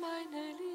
meine Liebe.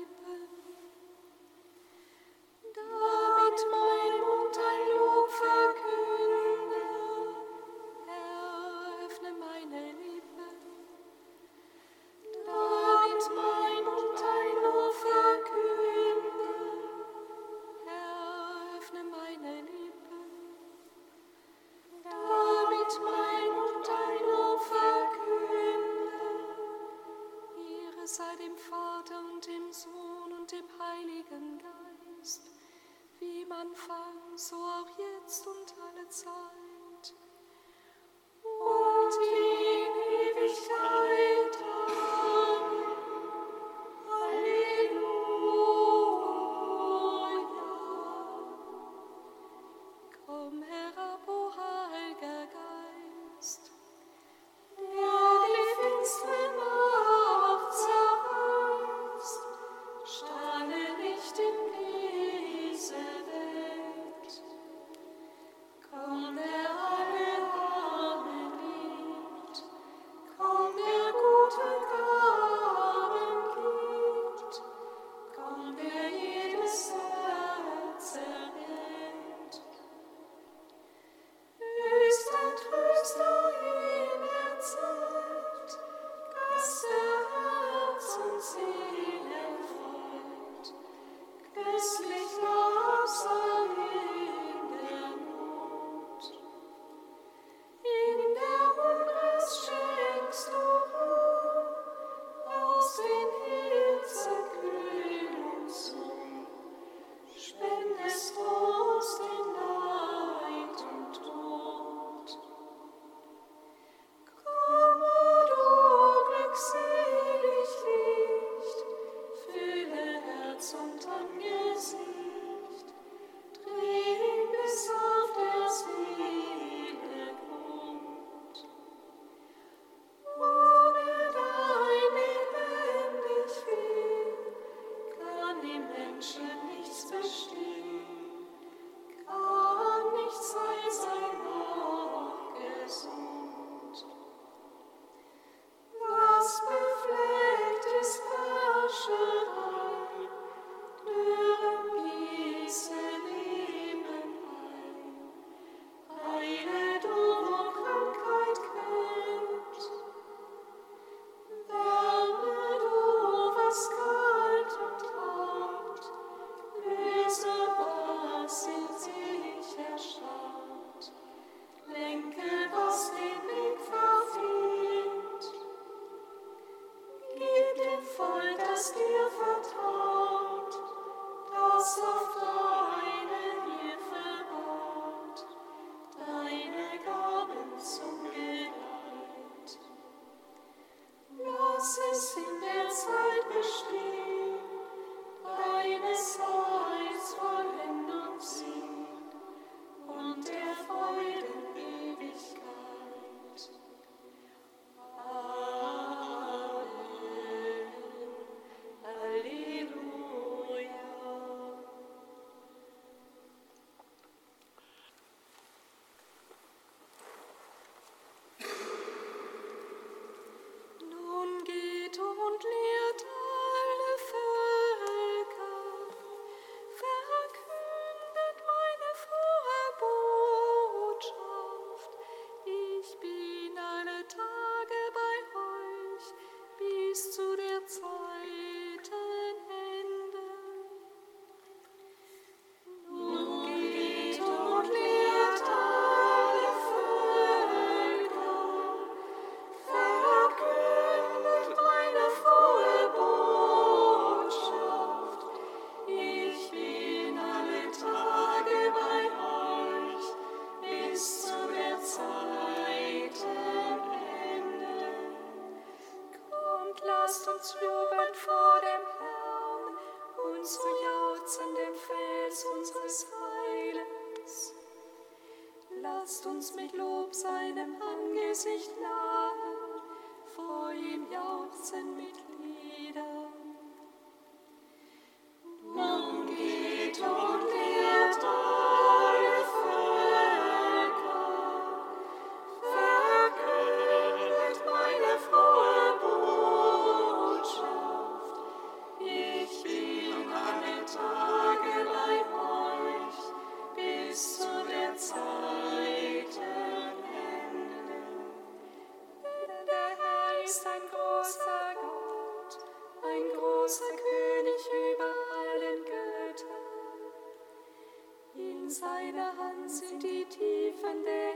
deine Hand sind die Tiefen der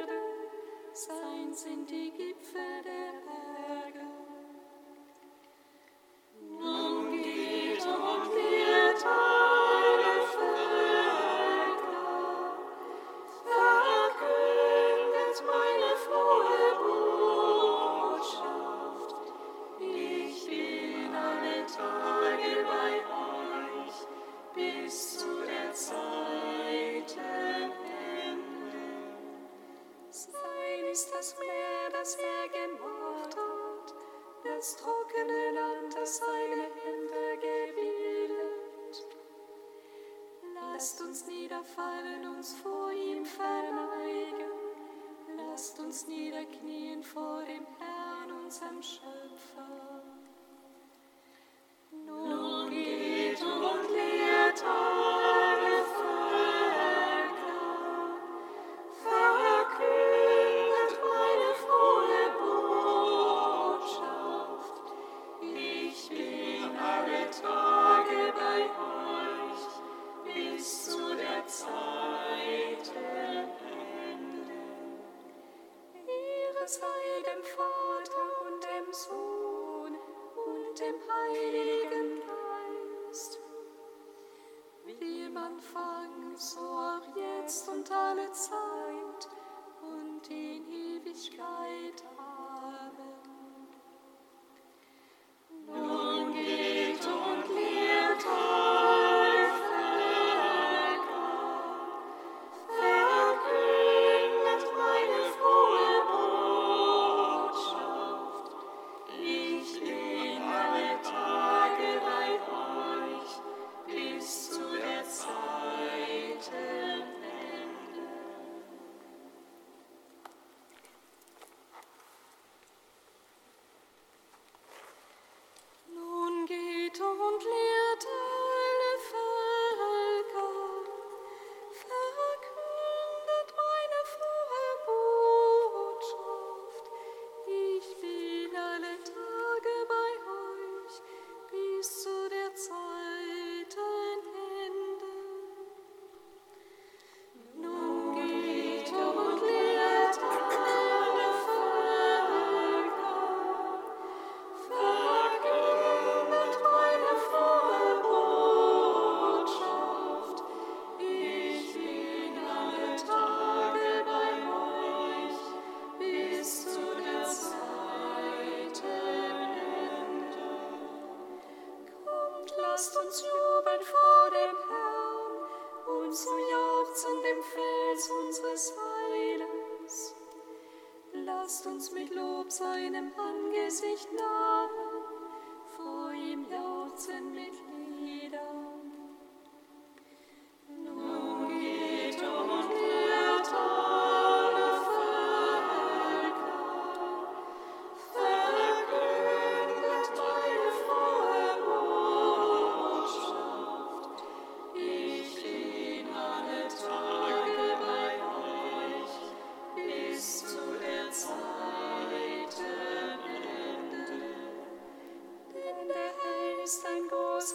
Erde, sein sind die Gipfel der Erde.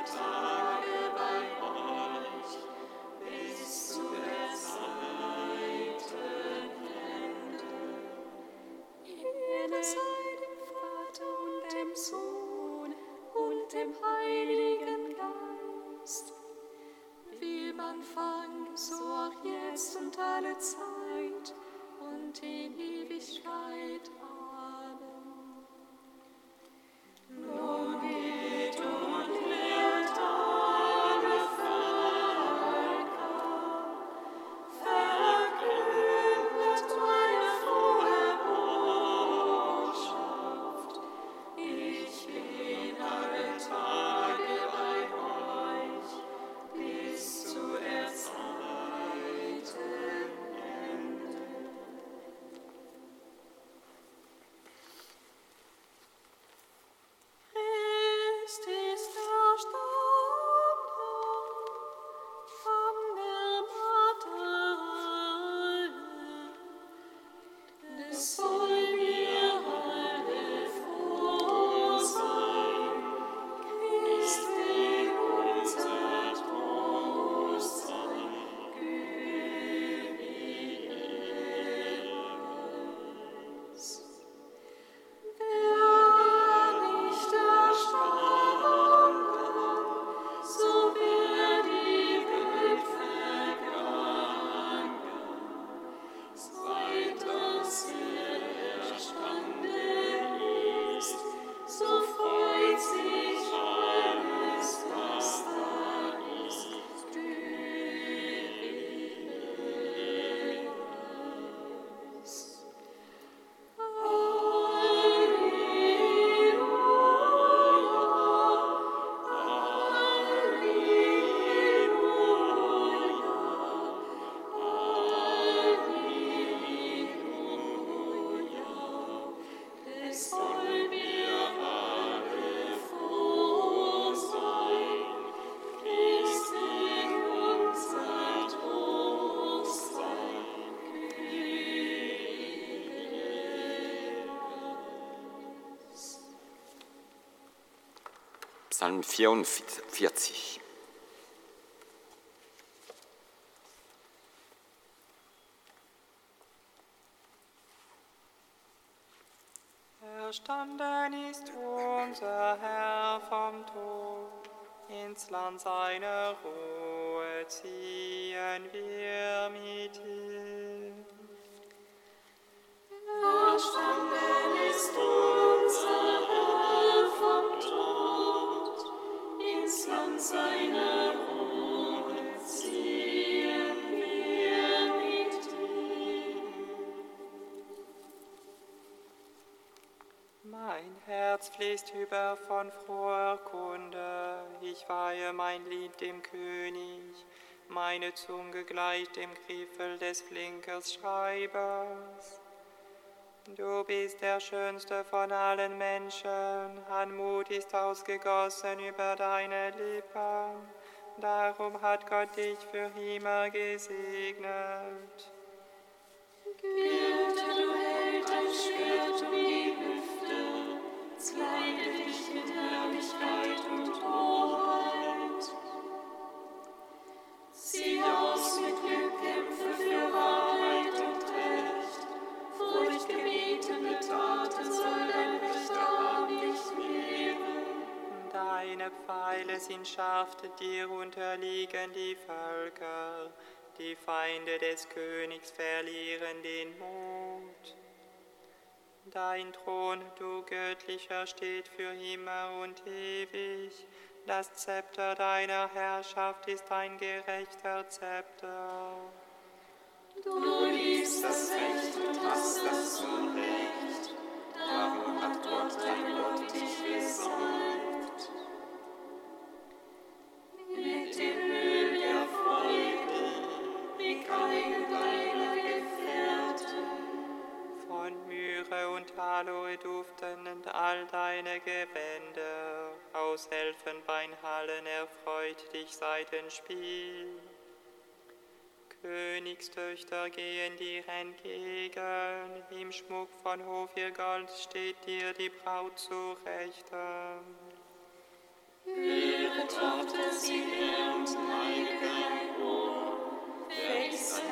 alle Psalm 44. Erstanden ist unser Herr vom Tod, ins Land seiner Ruhe ziehen wir mit ihm. Erstanden ist unser fließt über von froher Kunde, ich weihe mein Lied dem König, meine Zunge gleicht dem Griffel des Flinkers Schreibers. Du bist der schönste von allen Menschen, Anmut ist ausgegossen über deine Lippen, darum hat Gott dich für immer gesegnet. Gürte, du Scharf, dir unterliegen die Völker. Die Feinde des Königs verlieren den Mut. Dein Thron, du Göttlicher, steht für immer und ewig. Das Zepter deiner Herrschaft ist ein gerechter Zepter. Du liebst das Recht und hast das Unrecht, darum hat Gott dein Gott dich gesalbt. Myrrhe und Aloe duften all deine Gewänder. Aus Elfenbeinhallen erfreut dich Seitenspiel. Königstöchter gehen dir entgegen, im Schmuck von Hofirgold steht dir die Braut zu Rechten. Höre, Tochter, sie und neige dein Ohr, wächst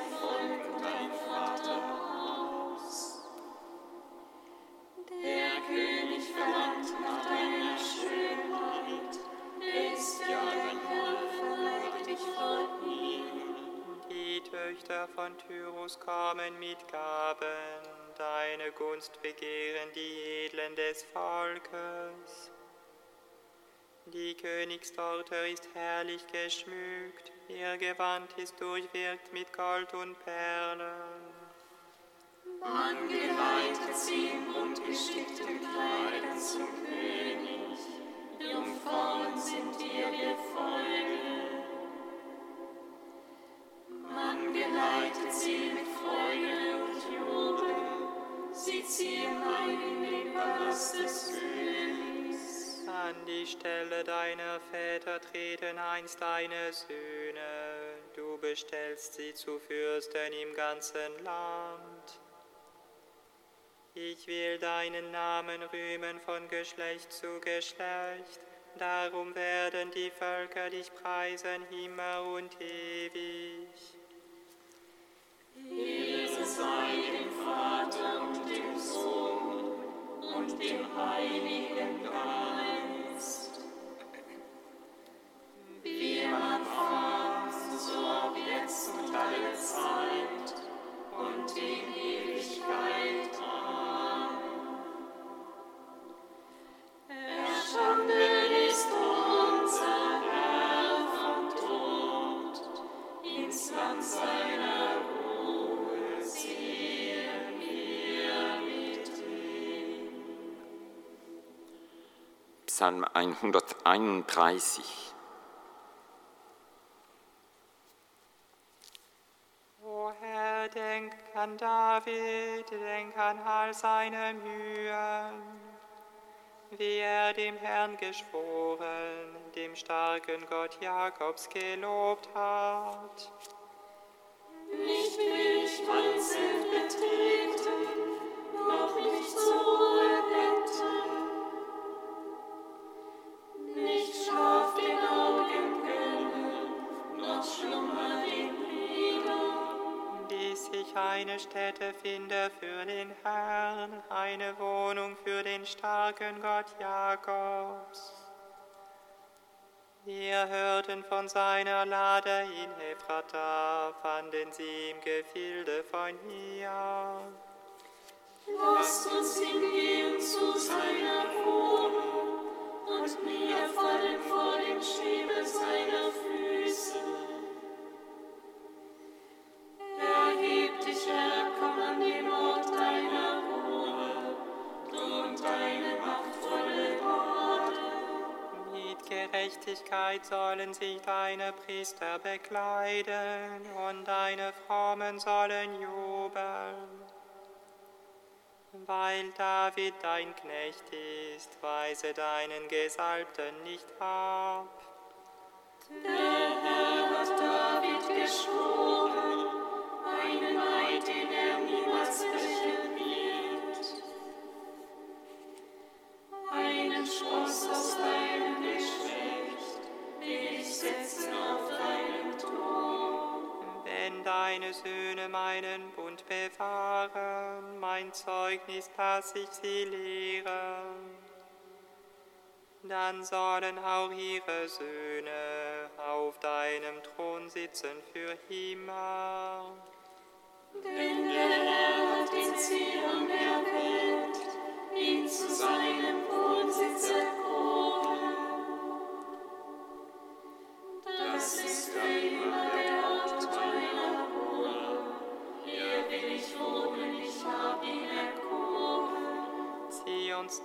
von Tyrus kommen mit Gaben, deine Gunst begehren die Edlen des Volkes. Die Königstochter ist herrlich geschmückt, ihr Gewand ist durchwirkt mit Gold und Perlen. Man geleitet sie in buntgestickten Kleidern zum König, Jungfrauen sind ihr Gefolge. Man geleitet sie mit Freude und Jubel, sie ziehen ein in den Palast des Königs. An die Stelle deiner Väter treten einst deine Söhne, du bestellst sie zu Fürsten im ganzen Land. Ich will deinen Namen rühmen von Geschlecht zu Geschlecht, darum werden die Völker dich preisen immer und ewig. Ehre sei dem Vater und dem Sohn und dem Heiligen Geist. Psalm 131. O Herr, denk an David, denk an all seine Mühen, wie er dem Herrn geschworen, dem starken Gott Jakobs gelobt hat. Nicht will ich mein Zelt betreten, noch nicht zur finde für den Herrn, eine Wohnung für den starken Gott Jakobs. Wir hörten von seiner Lade in Ephrata, fanden sie im Gefilde von hier. Lasst uns hingehen zu seiner Wohnung und niederfallen vor dem Schemel seiner Füße. Gerechtigkeit sollen sich deine Priester bekleiden und deine Frommen sollen jubeln. Weil David dein Knecht ist, weise deinen Gesalbten nicht ab. Der Herr hat David geschworen, einen Eid, den er niemals brechen wird. Einen Spross aus deinem Wenn deine Söhne meinen Bund bewahren, mein Zeugnis lass ich sie lehren, dann sollen auch ihre Söhne auf deinem Thron sitzen für immer. Denn der Herr hat den Zion erwählt, ihn zu seinem Wohnsitz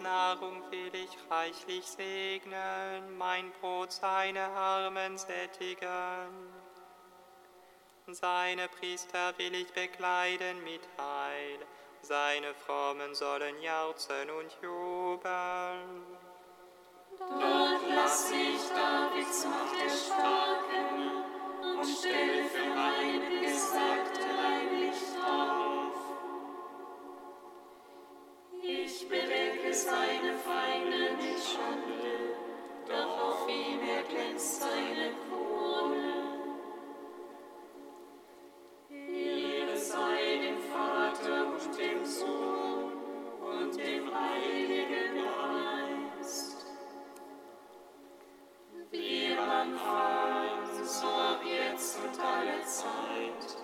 Nahrung will ich reichlich segnen, mein Brot seine Armen sättigen. Seine Priester will ich bekleiden mit Heil, seine Frommen sollen jauchzen und jubeln. Dort lasse ich Davids Macht erstarken und stelle für meine Gesagte ein Licht auf. Ich bedecke seine Feinde mit Schande, doch auf ihm erglänzt seine Krone. alle Zeit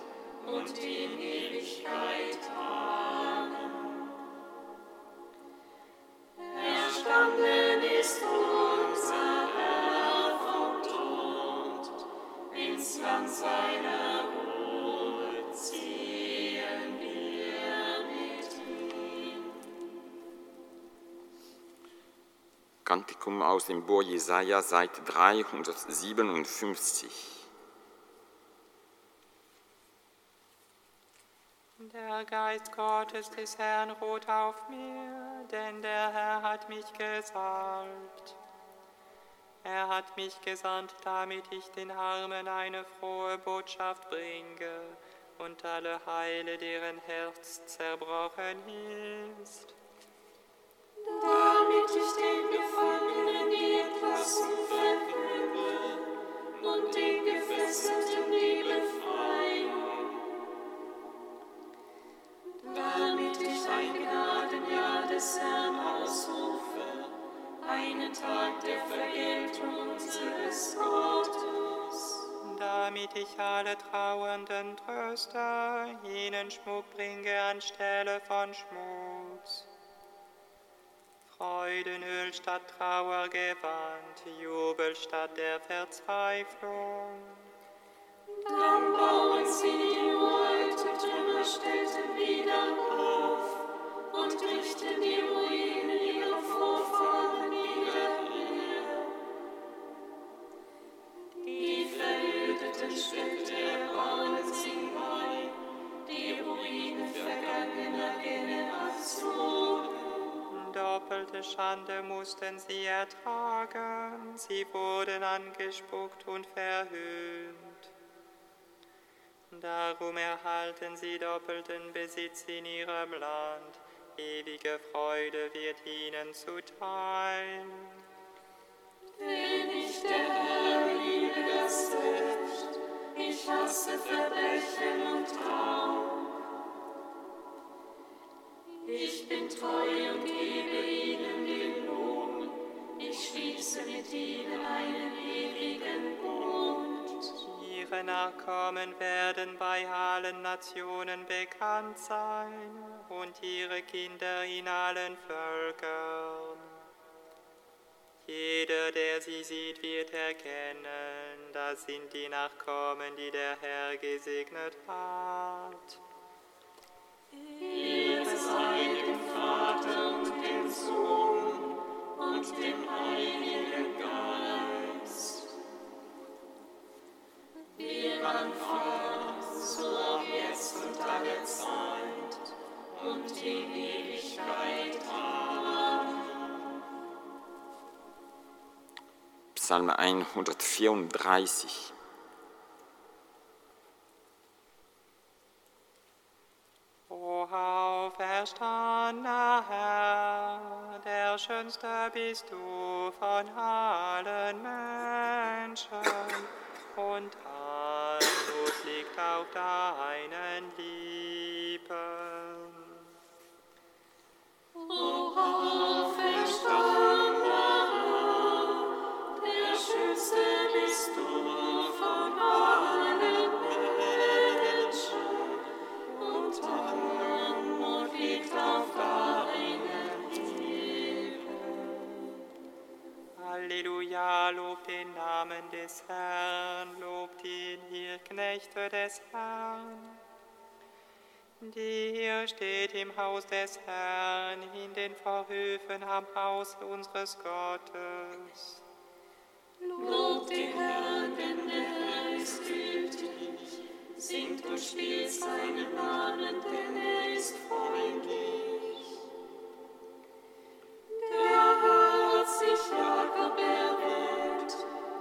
und in Ewigkeit. Amen. Erstanden ist unser Herr vom Tod, ins Land seiner Ruhe. Kantikum aus dem Buch Jesaja, Seit 357. Geist Gottes des Herrn ruht auf mir, denn der Herr hat mich gesalbt. Er hat mich gesandt, damit ich den Armen eine frohe Botschaft bringe und alle heile, deren Herz zerbrochen ist. Damit ich den Gefangenen die Entlassung verkünde und den Gefesselten die Befreiung. Damit ich ein Gnadenjahr des Herrn ausrufe, einen Tag der Vergeltung unseres Gottes. Damit ich alle Trauernden tröste, ihnen Schmuck bringe anstelle von Schmutz. Freudenöl statt Trauergewand, Jubel statt der Verzweiflung. Dann bauen sie die Schande mussten sie ertragen, sie wurden angespuckt und verhöhnt. Darum erhalten sie doppelten Besitz in ihrem Land, ewige Freude wird ihnen zuteil. Denn ich, der Herr, liebe das Recht, ich hasse Verbrechen und Raub. Ich bin treu und gebe ihnen den Lohn, ich schließe mit ihnen einen ewigen Bund. Ihre Nachkommen werden bei allen Nationen bekannt sein und ihre Kinder in allen Völkern. Jeder, der sie sieht, wird erkennen, das sind die Nachkommen, die der Herr gesegnet hat. Ehre sei dem Vater und dem Sohn und dem Heiligen und in Ewigkeit. Amen. Psalm 134. O auferstandener Herr, der schönste bist du von allen Menschen und Anmut liegt auf deinen Lippen. Des Herrn, lobt ihn, ihr Knechte des Herrn. Die hier steht im Haus des Herrn, in den Vorhöfen am Haus unseres Gottes. Lob den Herrn, denn der Herr ist gütig. Singt und spielt seinen Namen, denn er ist freundlich. Der Herr hat sich Jakob erwählt,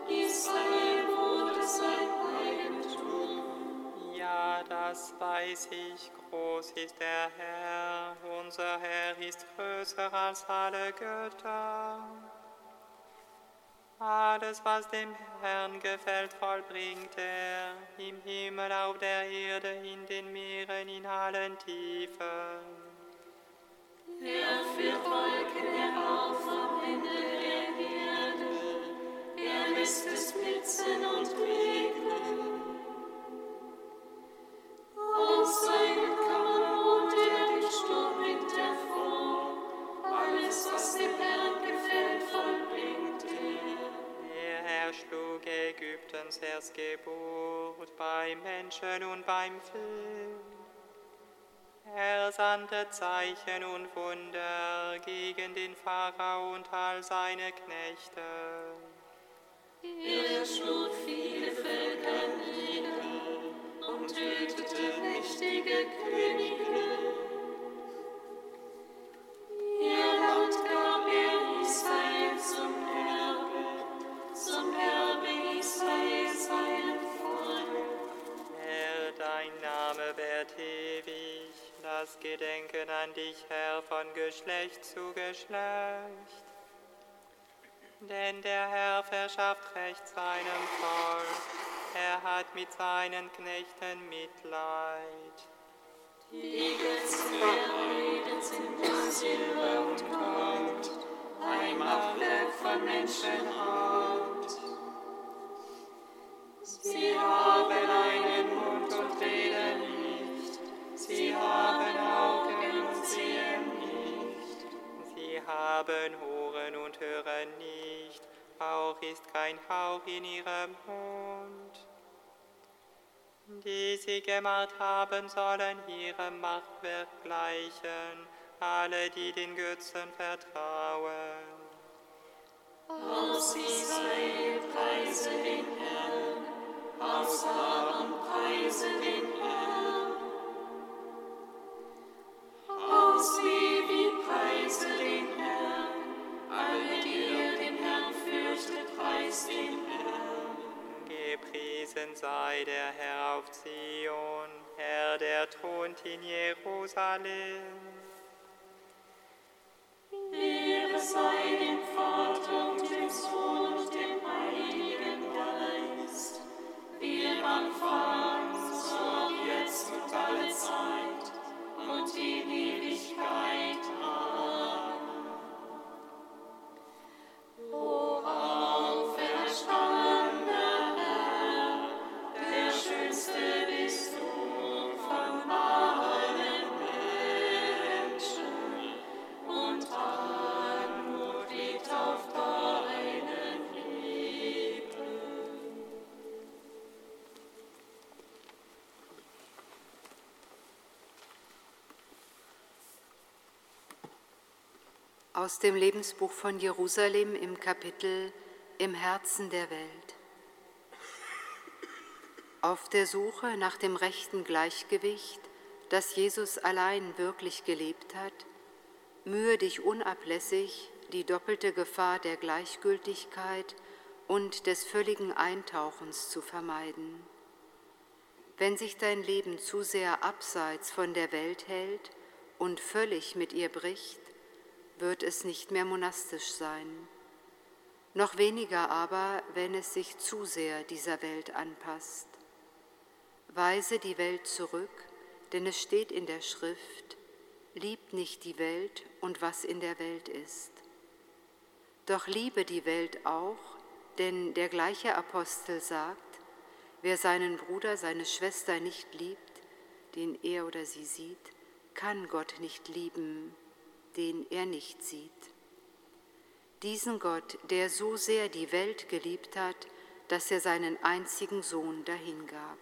Israel wurde sein Eigentum. Ja, das weiß ich, groß ist der Herr, unser Herr ist größer als alle Götter. Alles, was dem Herrn gefällt, vollbringt er, im Himmel, auf der Erde, in den Meeren, in allen Tiefen. Er führt Wolken herauf am Ende der Erde, er lässt es blitzen und regnen. Ägyptens Erstgeburt beim Menschen und beim Vieh. Er sandte Zeichen und Wunder gegen den Pharao und all seine Knechte. Er schlug viele Völker nieder und tötete Gedenken an dich, Herr, von Geschlecht zu Geschlecht. Denn der Herr verschafft Recht seinem Volk, er hat mit seinen Knechten Mitleid. Die der Heiden sind nur Silber und Gold, ein Machwerk von Menschenhaut. Sie haben einen Mund und reden nicht, sie haben Augen und sehen nicht. Sie haben Ohren und hören nicht, auch ist kein Hauch in ihrem Mund. Die sie gemacht haben, sollen ihrem Machtwerk gleichen, alle, die den Götzen vertrauen. Aus Israel preise den Herrn, aus Aaron preise den Herrn. Aus Levi preise den Herrn, alle, die ihr den Herrn fürchtet, preist den Herrn. Gepriesen sei der Herr auf Zion, Herr, der thront in Jerusalem. Ehre sei dem Vater und dem Sohn und dem Heiligen Geist, wie im Anfang, so jetzt und alle Zeit und in Ewigkeit. Aus dem Lebensbuch von Jerusalem im Kapitel Im Herzen der Welt. Auf der Suche nach dem rechten Gleichgewicht, das Jesus allein wirklich gelebt hat, mühe dich unablässig, die doppelte Gefahr der Gleichgültigkeit und des völligen Eintauchens zu vermeiden. Wenn sich dein Leben zu sehr abseits von der Welt hält und völlig mit ihr bricht, wird es nicht mehr monastisch sein. Noch weniger aber, wenn es sich zu sehr dieser Welt anpasst. Weise die Welt zurück, denn es steht in der Schrift, liebt nicht die Welt und was in der Welt ist. Doch liebe die Welt auch, denn der gleiche Apostel sagt, wer seinen Bruder, seine Schwester nicht liebt, den er oder sie sieht, kann Gott nicht lieben, den er nicht sieht. Diesen Gott, der so sehr die Welt geliebt hat, dass er seinen einzigen Sohn dahingab.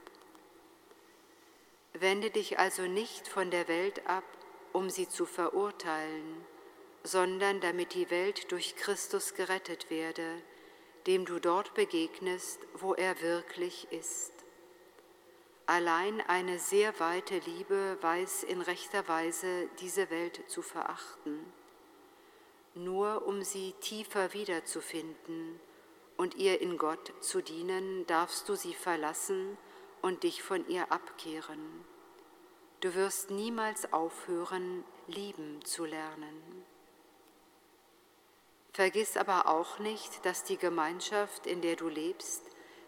Wende dich also nicht von der Welt ab, um sie zu verurteilen, sondern damit die Welt durch Christus gerettet werde, dem du dort begegnest, wo er wirklich ist. Allein eine sehr weite Liebe weiß in rechter Weise, diese Welt zu verachten. Nur um sie tiefer wiederzufinden und ihr in Gott zu dienen, darfst du sie verlassen und dich von ihr abkehren. Du wirst niemals aufhören, lieben zu lernen. Vergiss aber auch nicht, dass die Gemeinschaft, in der du lebst,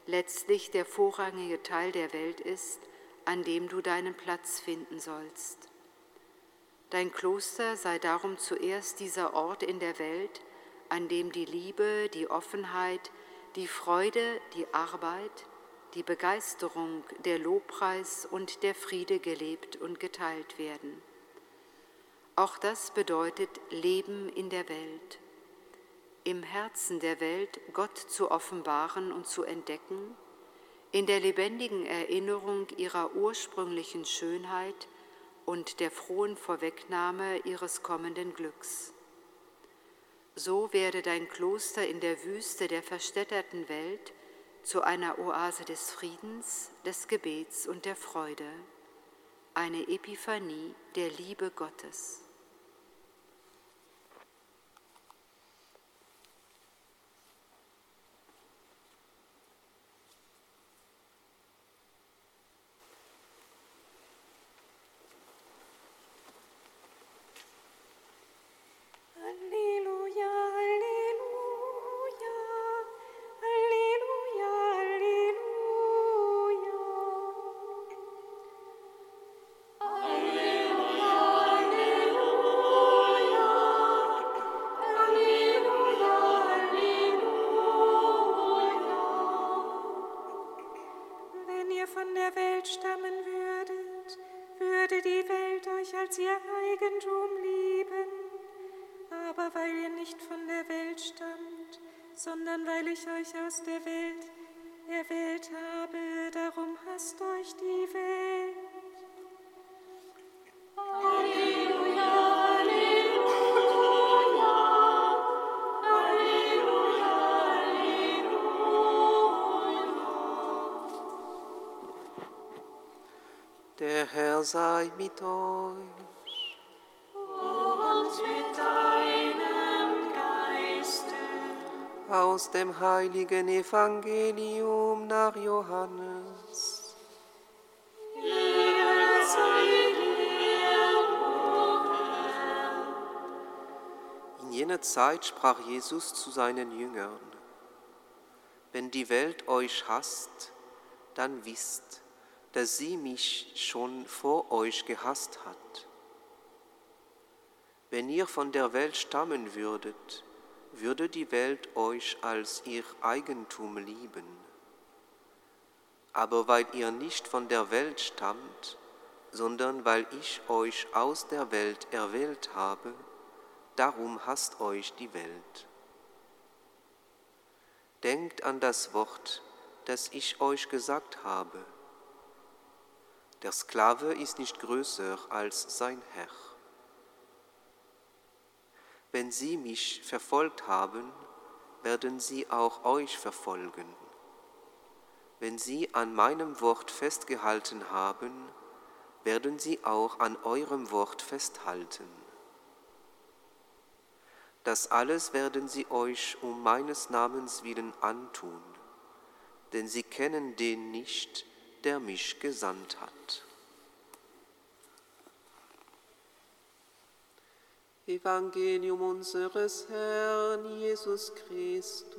letztlich der vorrangige Teil der Welt ist, an dem du deinen Platz finden sollst. Dein Kloster sei darum zuerst dieser Ort in der Welt, an dem die Liebe, die Offenheit, die Freude, die Arbeit, die Begeisterung, der Lobpreis und der Friede gelebt und geteilt werden. Auch das bedeutet Leben in der Welt, im Herzen der Welt Gott zu offenbaren und zu entdecken, in der lebendigen Erinnerung ihrer ursprünglichen Schönheit und der frohen Vorwegnahme ihres kommenden Glücks. So werde dein Kloster in der Wüste der verstädterten Welt zu einer Oase des Friedens, des Gebets und der Freude, eine Epiphanie der Liebe Gottes. Der Herr sei mit euch. aus dem heiligen Evangelium nach Johannes. In jener Zeit sprach Jesus zu seinen Jüngern, wenn die Welt euch hasst, dann wisst, dass sie mich schon vor euch gehasst hat. Wenn ihr von der Welt stammen würdet, würde die Welt euch als ihr Eigentum lieben. Aber weil ihr nicht von der Welt stammt, sondern weil ich euch aus der Welt erwählt habe, darum hasst euch die Welt. Denkt an das Wort, das ich euch gesagt habe. Der Sklave ist nicht größer als sein Herr. Wenn sie mich verfolgt haben, werden sie auch euch verfolgen. Wenn sie an meinem Wort festgehalten haben, werden sie auch an eurem Wort festhalten. Das alles werden sie euch um meines Namens willen antun, denn sie kennen den nicht, der mich gesandt hat. Evangelium unseres Herrn Jesus Christus.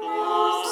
Lob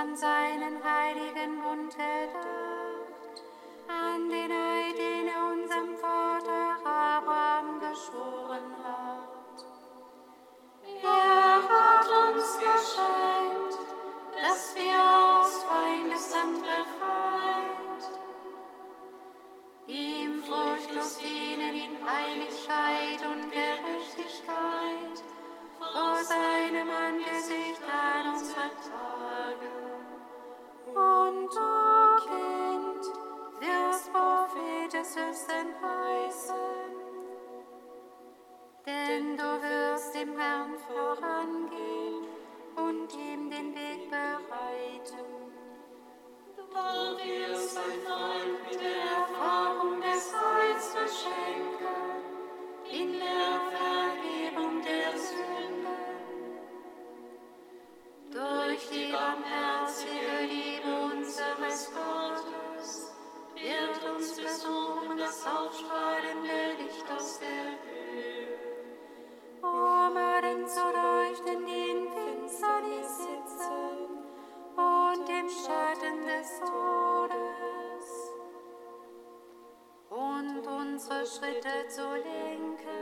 an seinen heiligen Schritte zu lenken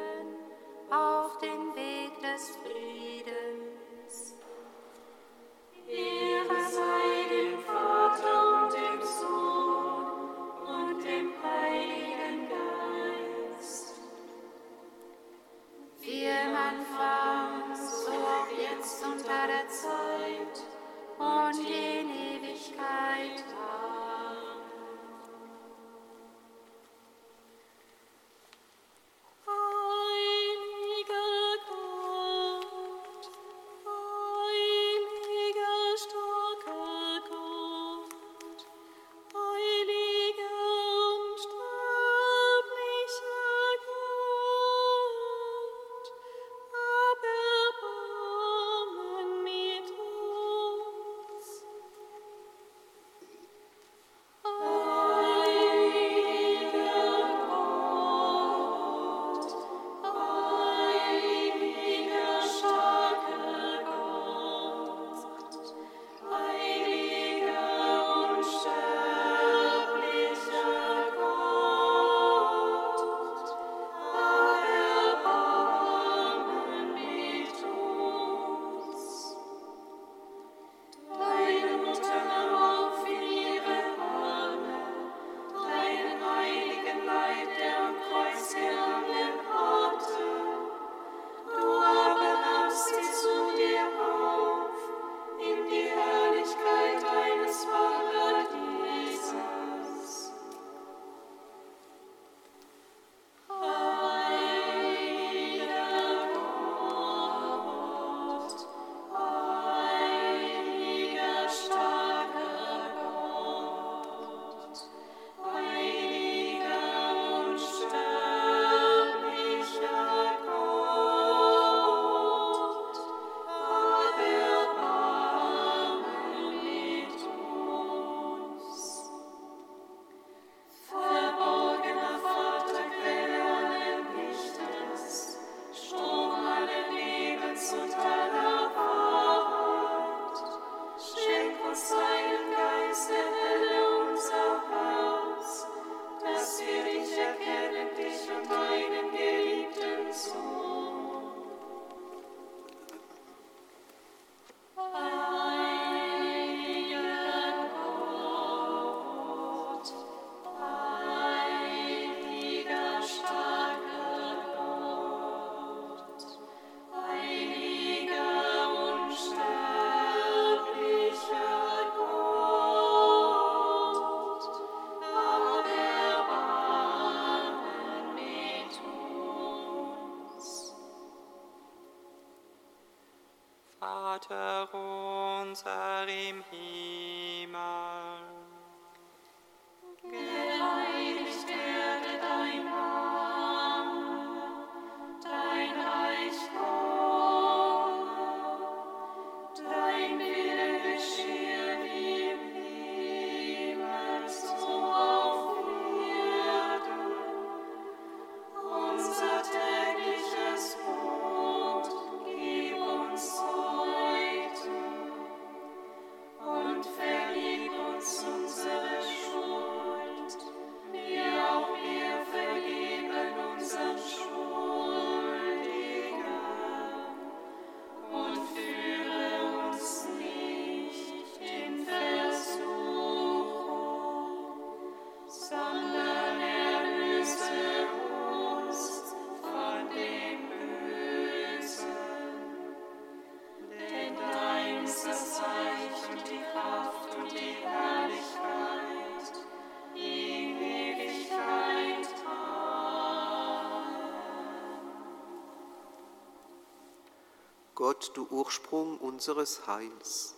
Gott, du Ursprung unseres Heils,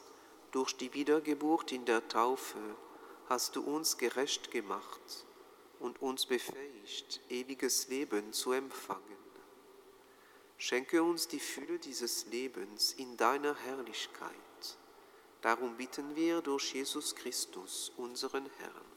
durch die Wiedergeburt in der Taufe hast du uns gerecht gemacht und uns befähigt, ewiges Leben zu empfangen. Schenke uns die Fülle dieses Lebens in deiner Herrlichkeit. Darum bitten wir durch Jesus Christus, unseren Herrn.